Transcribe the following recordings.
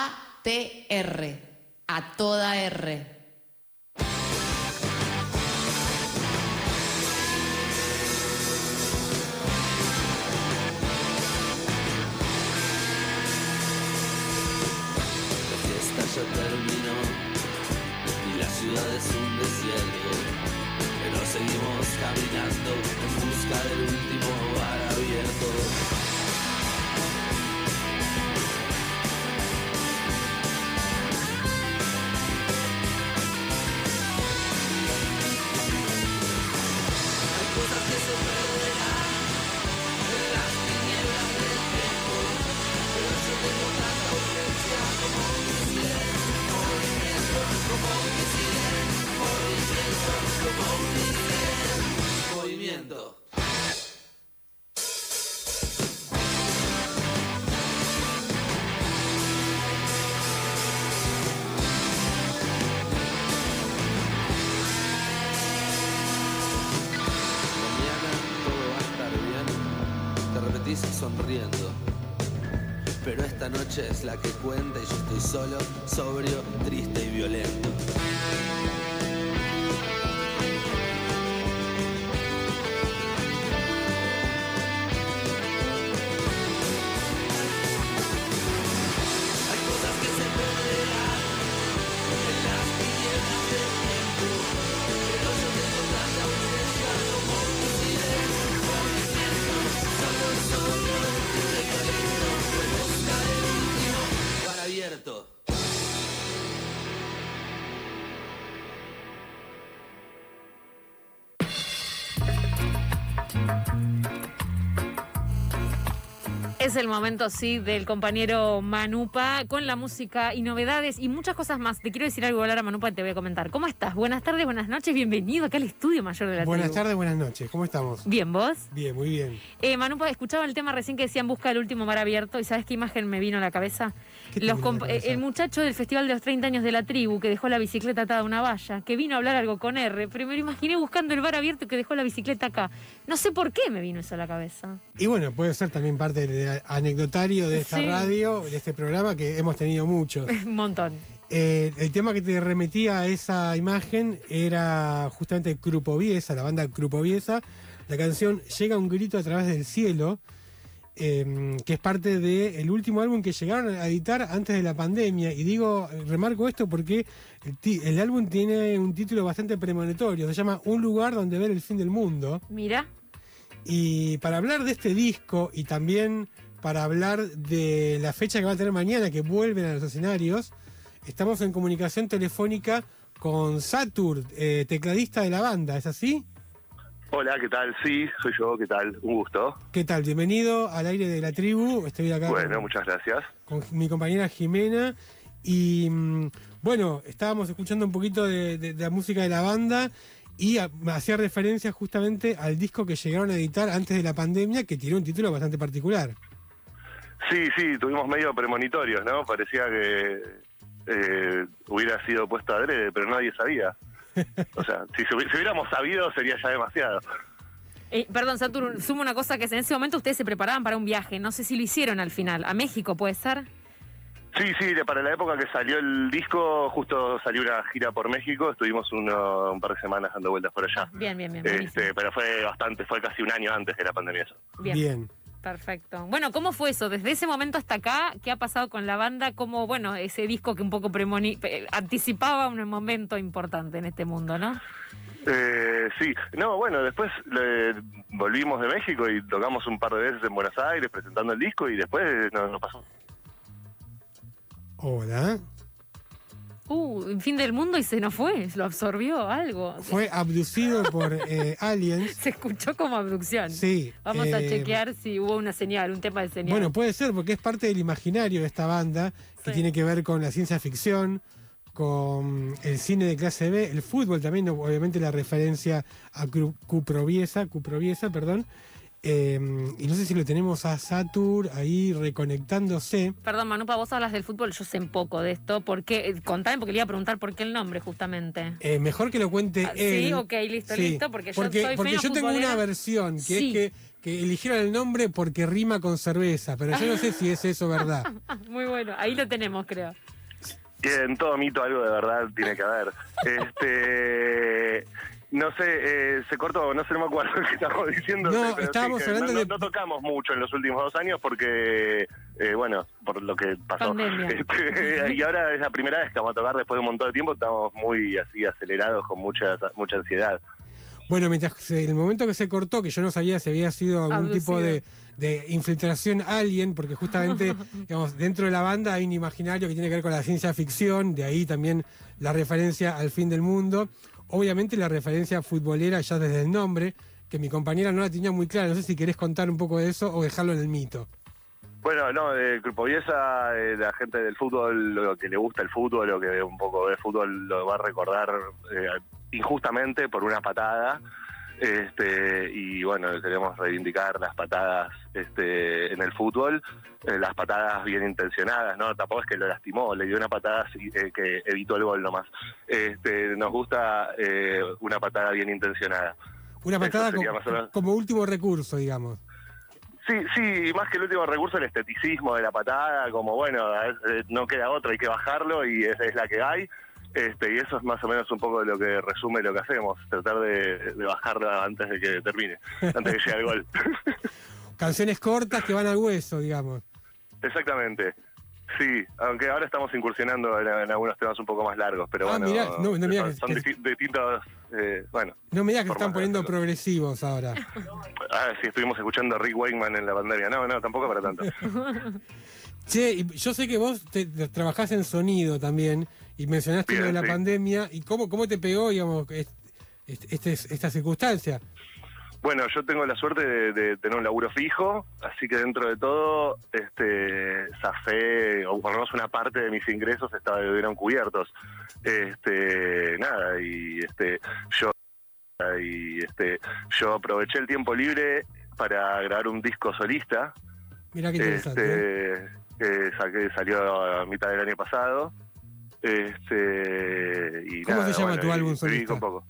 A-T-R. A toda R. Ya terminó y la ciudad es un desierto. Pero seguimos caminando en busca del último bar abierto. Sonriendo. Pero esta noche es la que cuenta y yo estoy solo, sobrio, triste y violento. Bar Es el momento, sí, del compañero Manupa con la música y novedades y muchas cosas más. Te quiero decir algo, Lara Manupa, te voy a comentar. ¿Cómo estás? Buenas tardes, buenas noches, bienvenido acá al estudio mayor de la Buenas tribu. tardes, buenas noches. ¿Cómo estamos? Bien, ¿vos? Bien, muy bien. Eh, Manupa, escuchaba el tema recién que decían busca el último mar abierto y ¿sabes qué imagen me vino a la cabeza? ¿Qué te Los vino a la eh, el muchacho del Festival de los 30 años de la tribu que dejó la bicicleta atada a una valla, que vino a hablar algo con R, pero me lo imaginé buscando el bar abierto que dejó la bicicleta acá. No sé por qué me vino eso a la cabeza. Y bueno, puede ser también parte del anecdotario de esta Sí. radio, de este programa, que hemos tenido muchos. Un montón. Eh, el tema que te remetía a esa imagen era justamente Crupoviesa, la banda Crupoviesa. La canción Llega un grito a través del cielo, eh, que es parte del último álbum que llegaron a editar antes de la pandemia. Y digo, remarco esto porque el álbum tiene un título bastante premonitorio, se llama Un lugar donde ver el fin del mundo. Mira. Y para hablar de este disco y también para hablar de la fecha que va a tener mañana, que vuelven a los escenarios, estamos en comunicación telefónica con Satur, eh, tecladista de la banda, ¿es así? Hola, ¿qué tal? Sí, soy yo, ¿qué tal? Un gusto. ¿Qué tal? Bienvenido al aire de la tribu. Estoy acá Bueno, con, muchas gracias. con mi compañera Jimena. Y mm, bueno, estábamos escuchando un poquito de, de- de la música de la banda y hacía referencia justamente al disco que llegaron a editar antes de la pandemia, que tiene un título bastante particular. Sí, sí, tuvimos medio premonitorios, ¿no? Parecía que eh, hubiera sido puesto adrede, pero nadie sabía. O sea, si, si hubiéramos sabido sería ya demasiado. Eh, perdón, Satur, sumo una cosa que es, en ese momento ustedes se preparaban para un viaje. No sé si lo hicieron al final. ¿A México puede ser? Sí, sí, de- para la época que salió el disco, justo salió una gira por México, estuvimos uno- un par de semanas dando vueltas por allá. Bien, bien, bien. Este, pero fue bastante, fue casi un año antes de la pandemia eso. Bien. Bien. Perfecto. Bueno, ¿cómo fue eso? Desde ese momento hasta acá, ¿qué ha pasado con la banda? ¿Cómo, bueno, ese disco que un poco premoni eh, anticipaba un momento importante en este mundo, ¿no? Eh, sí, no, bueno, después le- volvimos de México y tocamos un par de veces en Buenos Aires presentando el disco y después nos, nos pasó. Hola. Uh, fin del mundo y se nos fue, lo absorbió algo. Fue abducido por eh, aliens. Se escuchó como abducción. Sí. Vamos a eh, chequear si hubo una señal, un tema de señal. Bueno, puede ser, porque es parte del imaginario de esta banda, que Sí. tiene que ver con la ciencia ficción, con el cine de clase B, el fútbol también, obviamente la referencia a Cuproviesa, Cuproviesa, perdón. Eh, y no sé si lo tenemos a Satur ahí reconectándose. Perdón, Manupa, vos hablas del fútbol, yo sé un poco de esto. ¿Por qué? Eh, Contame, porque le iba a preguntar por qué el nombre, justamente. Eh, mejor que lo cuente Ah, él. sí, ok, listo, listo, porque yo soy porque tengo una versión, que Sí. es que, que eligieron el nombre porque rima con cerveza, pero yo no sé si es eso verdad. Muy bueno, ahí lo tenemos, creo. Y en todo mito algo de verdad tiene que haber. Este. No sé, eh, se cortó, no sé, no me acuerdo qué estábamos diciendo. No, pero estábamos que hablando no, de- no tocamos mucho en los últimos dos años porque, eh, bueno, por lo que pasó. Este, y ahora es la primera vez que vamos a tocar después de un montón de tiempo, estamos muy así acelerados, con mucha, mucha ansiedad. Bueno, mientras se- el momento que se cortó, que yo no sabía si había sido algún Abducido. tipo de, de infiltración alien, porque justamente, digamos, dentro de la banda hay un imaginario que tiene que ver con la ciencia ficción, de ahí también la referencia al fin del mundo. Obviamente la referencia futbolera ya desde el nombre, que mi compañera no la tenía muy clara. No sé si querés contar un poco de eso o dejarlo en el mito. Bueno, no, de Grupo Viesa, eh, la gente del fútbol, lo que le gusta el fútbol, lo que un poco ve fútbol, lo va a recordar eh, injustamente por una patada. Este, y bueno, queremos reivindicar las patadas este, en el fútbol, eh, las patadas bien intencionadas, ¿no? Tampoco es que lo lastimó, le dio una patada eh, que evitó el gol nomás. Este, nos gusta eh, una patada bien intencionada. Una patada como, menos. como último recurso, digamos. Sí, sí, más que el último recurso, el esteticismo de la patada, como bueno, eh, no queda otra, hay que bajarlo y esa es la que hay. Este, y eso es más o menos un poco lo que resume lo que hacemos, tratar de, de bajarla antes de que termine, antes de que llegue el gol. Canciones cortas que van al hueso, digamos. Exactamente. Sí, aunque ahora estamos incursionando en, en algunos temas un poco más largos, pero Ah, bueno, mirá, no, no, mirá son, que- son distintos, eh, bueno, No me digas que están de poniendo progresivos ahora. ah, sí, estuvimos escuchando a Rick Wakeman en la pandemia, no, no, tampoco para tanto. Che, yo sé que vos te, te- trabajás en sonido también y mencionaste Bien, lo de la sí. pandemia y cómo, cómo te pegó, digamos, est- est- este- esta circunstancia. Bueno, yo tengo la suerte de, de tener un laburo fijo, así que dentro de todo, este, zafé, o por lo menos una parte de mis ingresos estuvieron cubiertos. Este, nada, y este, yo, y este, yo aproveché el tiempo libre para grabar un disco solista, Mirá qué interesante. ¿eh? este, que saqué, salió a mitad del año pasado. Este, y ¿Cómo nada, se llama bueno, tu álbum solista? un poco.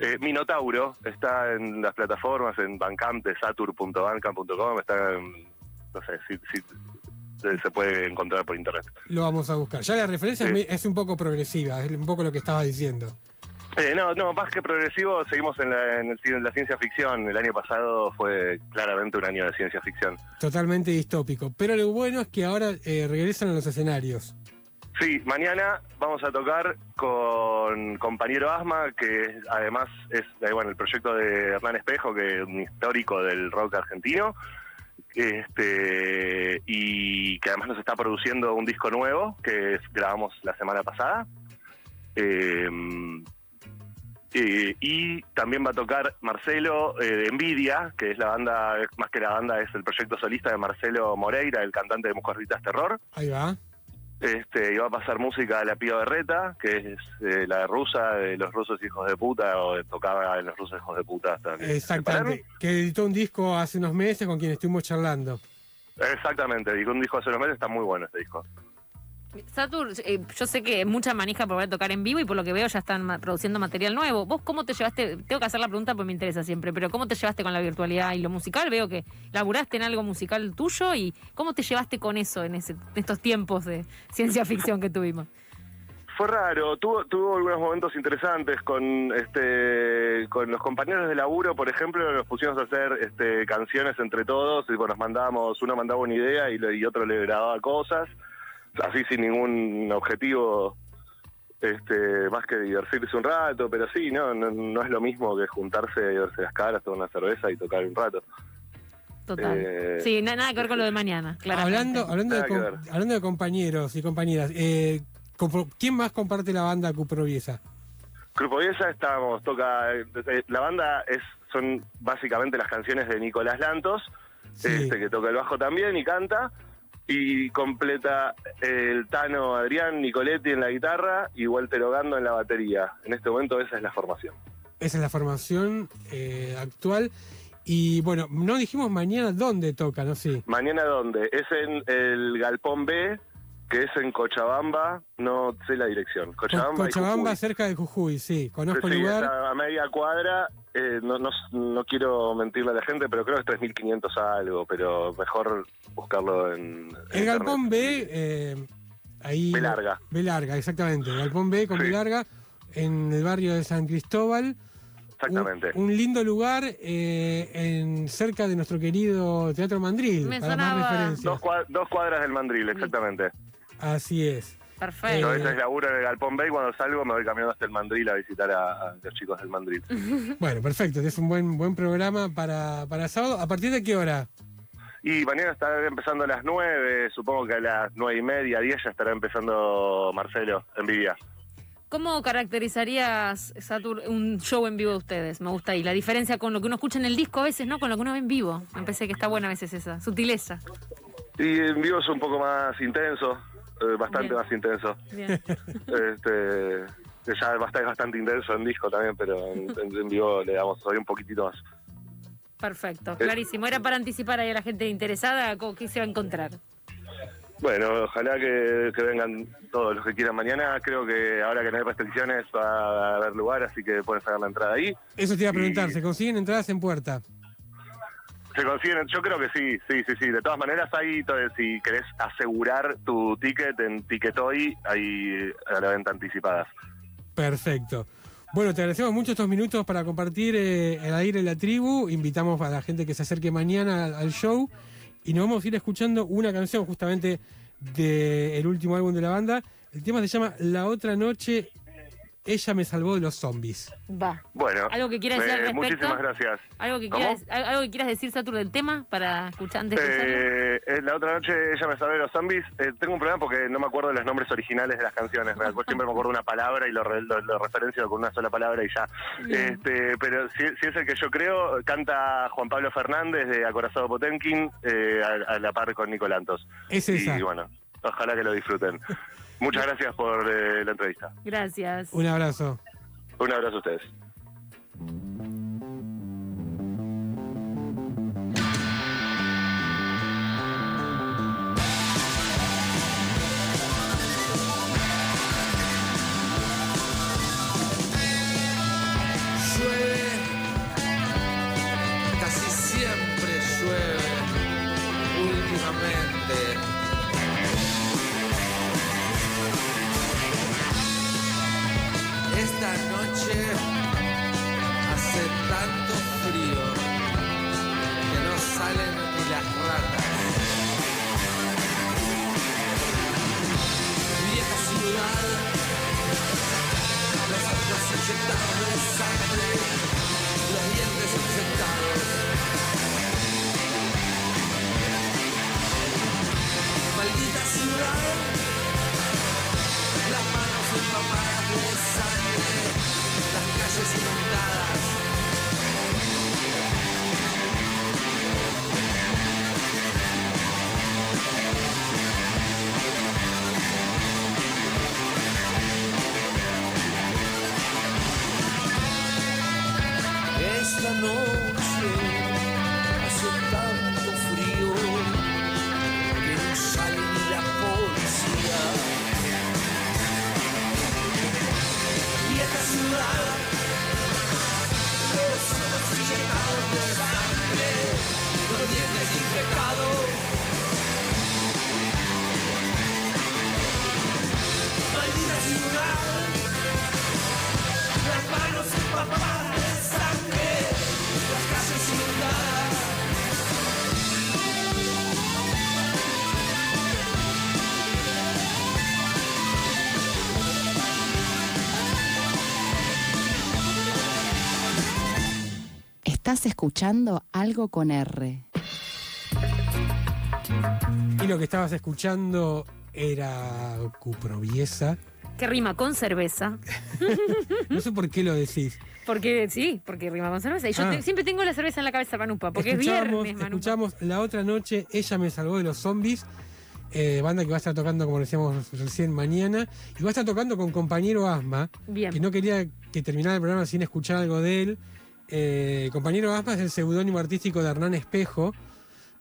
Eh, Minotauro está en las plataformas, en Bandcamp, de satur.bandcamp.com, está en, no sé, si, si- se- puede encontrar por internet. Lo vamos a buscar. Ya la referencia es Sí. me- es un poco progresiva, es un poco lo que estabas diciendo. Eh, no, no, más que progresivo, seguimos en la, en el ci- en la ciencia ficción. El año pasado fue claramente un año de ciencia ficción. Totalmente distópico. Pero lo bueno es que ahora eh, regresan a los escenarios. Sí, mañana vamos a tocar con compañero Asma, que además es eh, bueno el proyecto de Hernán Espejo, que es un histórico del rock argentino, este y que además nos está produciendo un disco nuevo que grabamos la semana pasada. Eh, eh, y también va a tocar Marcelo eh, de Envidia, que es la banda, más que la banda, es el proyecto solista de Marcelo Moreira, el cantante de Mujercitas Terror. Ahí va. Este, va a pasar música de la Pío Berreta, que es eh, la rusa de los rusos hijos de puta, o tocaba en los rusos hijos de puta hasta Exactamente. Que editó un disco hace unos meses con quien estuvimos charlando. Exactamente, con un disco hace unos meses está muy bueno este disco. Satur, eh, yo sé que mucha manija por ver tocar en vivo y por lo que veo ya están produciendo material nuevo. ¿Vos cómo te llevaste? Tengo que hacer la pregunta porque me interesa siempre, pero ¿cómo te llevaste con la virtualidad y lo musical? Veo que laburaste en algo musical tuyo y ¿cómo te llevaste con eso en, ese, en estos tiempos de ciencia ficción que tuvimos? Fue raro, tuvo, tuvo algunos momentos interesantes con este con los compañeros de laburo, por ejemplo, nos pusimos a hacer este, canciones entre todos, y bueno, nos mandábamos, uno mandaba una idea y, y otro le grababa cosas, así sin ningún objetivo este más que divertirse un rato, pero sí, no, no, no es lo mismo que juntarse y verse las caras, tomar una cerveza y tocar un rato. Total. Eh, sí, na- nada que ver con lo de mañana, claramente. Hablando, hablando, de, Nada hablando de compañeros y compañeras, eh, ¿quién más comparte la banda Cuproviesa? Grupo Viesa estamos, toca, eh, la banda es son básicamente las canciones de Nicolás Lantos, Sí. este que toca el bajo también y canta, y completa el Tano Adrián Nicoletti en la guitarra y Walter Ogando en la batería. En este momento esa es la formación. Esa es la formación eh, actual. Y bueno, no dijimos mañana dónde tocan, ¿no? Sí. Mañana dónde? Es en el Galpón B, que es en Cochabamba, no sé la dirección. Cochabamba, y Cochabamba, Jujuy. cerca de Jujuy, sí. Conozco Sí, el lugar. a, media cuadra, eh, no, no, no quiero mentirle a la gente, pero creo que es 3.500 algo, pero mejor buscarlo en... en El Galpón internet. B, eh, ahí. B larga. B larga, exactamente. El Galpón B con Sí. B larga, en el barrio de San Cristóbal. Exactamente. Un, un lindo lugar eh, en cerca de nuestro querido Teatro Mandril, Me para más sonaba. referencias. Dos, cua- dos cuadras del Mandril, exactamente. Así es. Perfecto. Yo a veces laburo en el Galpón Bay, cuando salgo me voy caminando hasta el Mandril a visitar a, a los chicos del Mandril. Bueno, perfecto. Es un buen buen programa para, para sábado. ¿A partir de qué hora? Y mañana estará empezando a las 9, supongo que a las nueve y media, 10 ya estará empezando Marcelo, Envidia. ¿Cómo caracterizarías, Satur, un show en vivo de ustedes? Me gusta ahí. La diferencia con lo que uno escucha en el disco a veces, ¿no? Con lo que uno ve en vivo. Me parece que está buena a veces esa sutileza. Y en vivo es un poco más intenso, bastante Bien. más intenso. Bien. este, ya es bastante, es bastante intenso en disco también, pero en, vivo le damos todavía un poquitito más. Perfecto, clarísimo. Era para anticipar ahí a la gente interesada co- qué se va a encontrar. Bueno, ojalá que, que vengan todos los que quieran mañana. Creo que ahora que no hay restricciones va a haber lugar, así que pueden sacar la entrada ahí. Eso te iba a preguntar. Y- ¿Se consiguen entradas en puerta? Se consiguen, yo creo que sí, sí, sí, sí. De todas maneras, ahí, si querés asegurar tu ticket en Ticketoy, hay a la venta anticipadas. Perfecto. Bueno, te agradecemos mucho estos minutos para compartir eh, el aire en la tribu. Invitamos a la gente que se acerque mañana al, al show. Y nos vamos a ir escuchando una canción justamente del último álbum de la banda. El tema se llama La otra noche, ella me salvó de los zombies. Va. Bueno, ¿Algo que quieras eh, decir al respecto? muchísimas gracias. ¿Algo que, quieras, al- algo que quieras decir, Satur, del tema para escuchar antes? Eh, eh, la otra noche ella me sabe de los zombies. Eh, tengo un problema porque no me acuerdo de los nombres originales de las canciones. Me acuerdo- siempre me acuerdo de una palabra y lo, re- lo- lo referencio con una sola palabra y ya. Bien. Este, pero si, si es el que yo creo, canta Juan Pablo Fernández de Acorazado Potemkin eh, a, a la par con Nicolantos. Es esa. Y bueno, ojalá que lo disfruten. Muchas gracias por eh, la entrevista. Gracias. Un abrazo. Un abrazo a ustedes. Esta noche Estás escuchando algo con R. Y lo que estabas escuchando era Cuproviesa. Que rima con cerveza. No sé por qué lo decís. Porque sí, porque rima con cerveza. Y yo Ah. te- siempre tengo la cerveza en la cabeza, Manupa. Porque escuchamos, es viernes, Manupa. escuchamos La otra noche, ella me salvó de los zombies. eh, banda que va a estar tocando, como decíamos recién, mañana. Y va a estar tocando con compañero Asma. Bien. Que no quería que terminara el programa sin escuchar algo de él. Eh, compañero Asma es el seudónimo artístico de Hernán Espejo,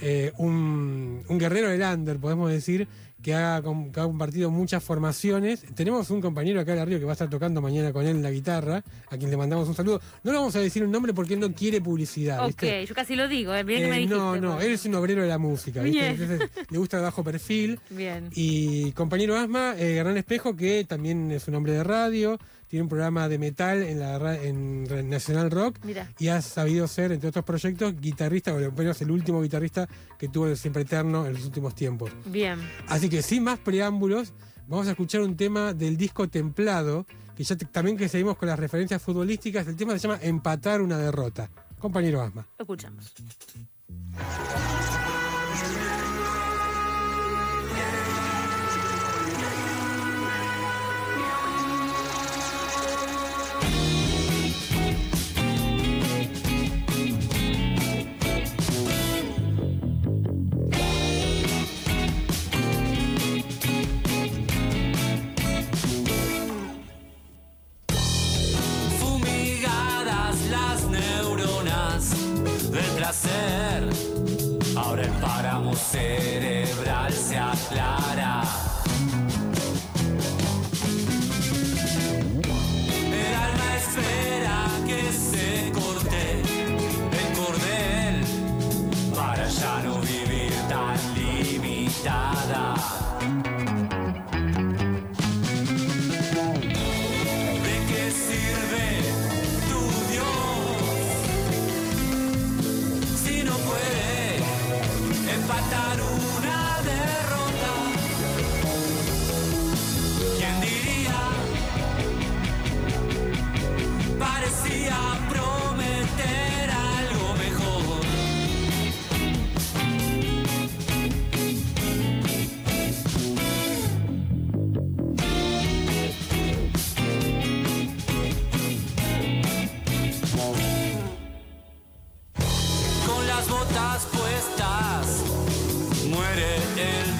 eh, un, un guerrero del under, podemos decir, que ha, com- que ha compartido muchas formaciones. Tenemos un compañero acá de arriba que va a estar tocando mañana con él la guitarra, a quien le mandamos un saludo. No le vamos a decir un nombre porque él no quiere publicidad. Ok, ¿viste? yo casi lo digo, eh, bien que Eh, me dijiste. no, no, pues. él es un obrero de la música, ¿viste? Entonces le gusta el bajo perfil. Bien. Y compañero Asma, Hernán Espejo, que también es un hombre de radio, tiene un programa de metal en la en Nacional Rock y ha sabido ser, entre otros proyectos, guitarrista, o al menos el último guitarrista que tuvo el Siempre Eterno en los últimos tiempos. Bien. Así que sin más preámbulos, vamos a escuchar un tema del disco Templado, que ya también que seguimos con las referencias futbolísticas, el tema se llama Empatar una derrota. Compañero Asma. Lo escuchamos. Botas puestas. Muere el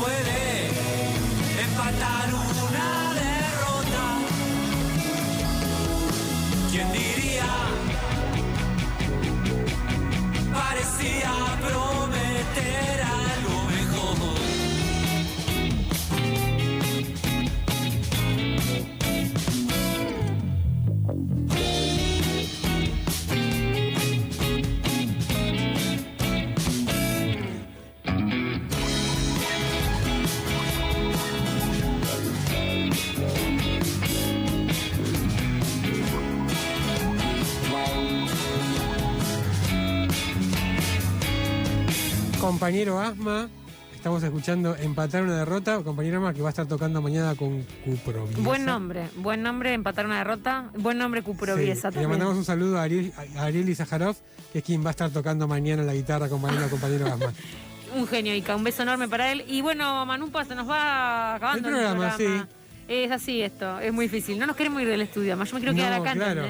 puede empatar Compañero Asma, estamos escuchando Empatar una derrota. Compañero Asma que va a estar tocando mañana con Cupro. Buen nombre, buen nombre, empatar una derrota. Buen nombre, Cuproviesa Le también. mandamos un saludo a Ariel, a Ariel que es quien va a estar tocando mañana la guitarra acompañando al compañero Asma. Un genio, Ica, un beso enorme para él. Y bueno, Manupa, se nos va acabando El programa, Es así esto, es muy difícil. No nos queremos ir del estudio, más yo me quiero quedar acá, claro.